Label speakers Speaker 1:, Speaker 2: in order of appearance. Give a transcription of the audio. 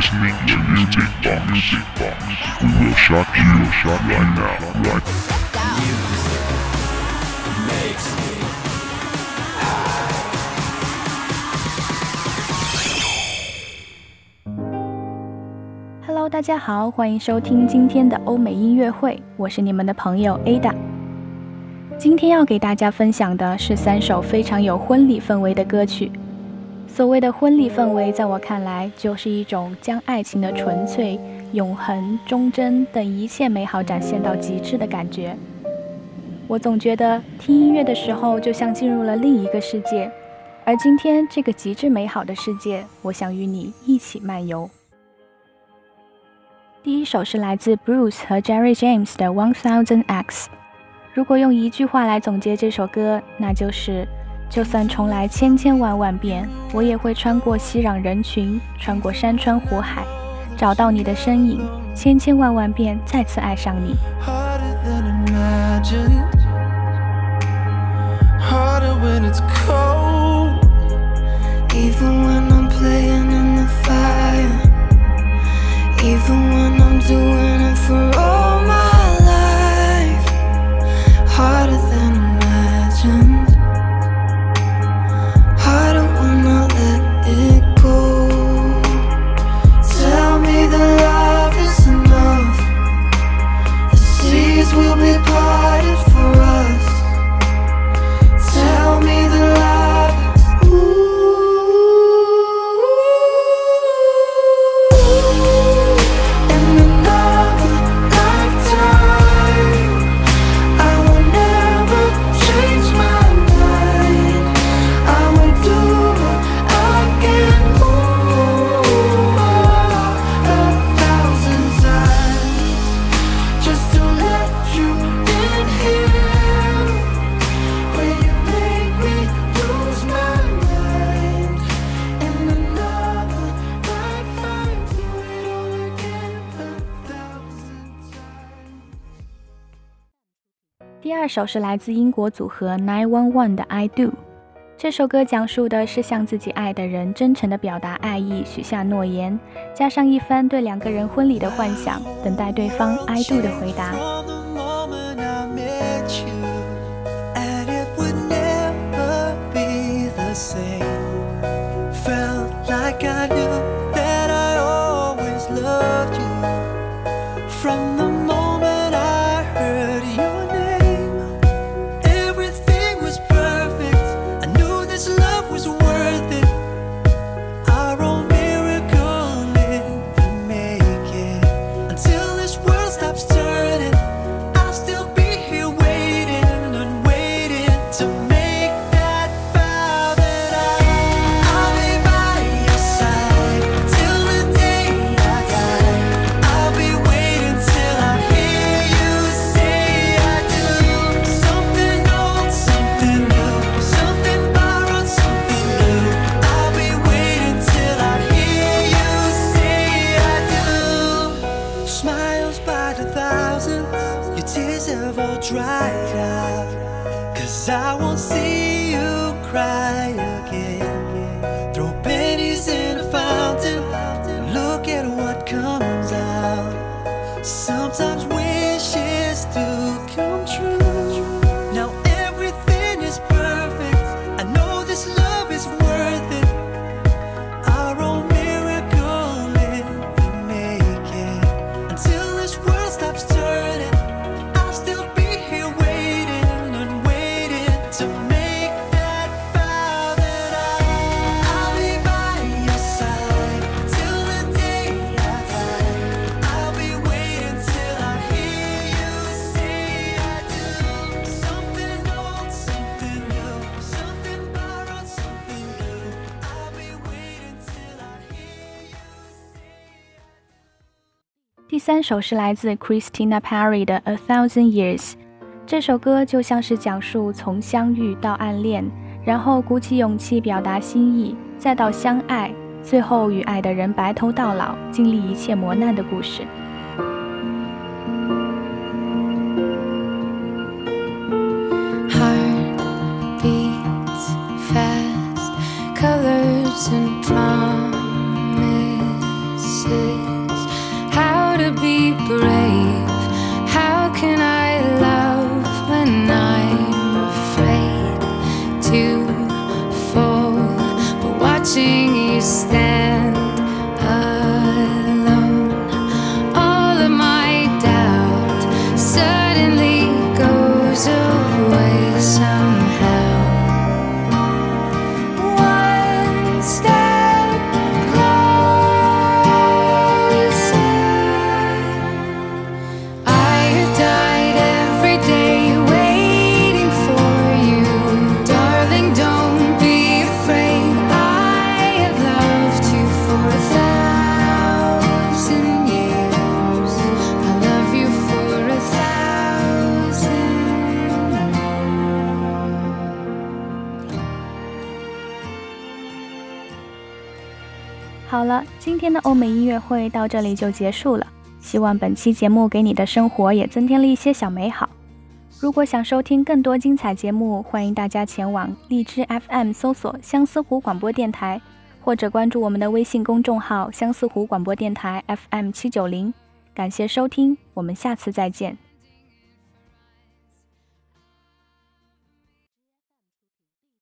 Speaker 1: listening to Music Box. Music Box. We will shock you, shock right now, right
Speaker 2: Hello，大家好，欢迎收听今天的欧美音乐会，我是你们的朋友 Ada。今天要给大家分享的是三首非常有婚礼氛围的歌曲。所谓的婚礼氛围，在我看来，就是一种将爱情的纯粹、永恒、忠贞等一切美好展现到极致的感觉。我总觉得听音乐的时候，就像进入了另一个世界，而今天这个极致美好的世界，我想与你一起漫游。第一首是来自 Bruce 和 Jerry James 的 One Thousand X。如果用一句话来总结这首歌，那就是：就算重来千千万万遍，我也会穿过熙攘人群，穿过山川湖海，找到你的身影，千千万万遍再次爱上你。
Speaker 3: harder than
Speaker 4: imagine.
Speaker 2: 第二首是来自英国组合 Nine One One 的《I Do》。这首歌讲述的是向自己爱的人真诚地表达爱意，许下诺言，加上一番对两个人婚礼的幻想，等待对方 I do 的回答。
Speaker 3: Same. Felt like I knew your tears have all dried out. Cause I won't see you cry
Speaker 4: 第三首是来自 Christina Perry 的《A Thousand Years》，这首歌就像是讲述从相遇到暗恋，然后鼓起勇气表达心意，再到相爱，最后与爱的人白头到老，经历一切磨难的故事。好了，今天的欧美音乐会到这里就结束了。希望本期节目给你的生活也增添了一些小美好。如果想收听更多精彩节目，欢迎大家前往荔枝 FM 搜索相思湖广播电台，或者关注我们的微信公众号相思湖广播电台 FM 七九零。感谢收听，我们下次再见。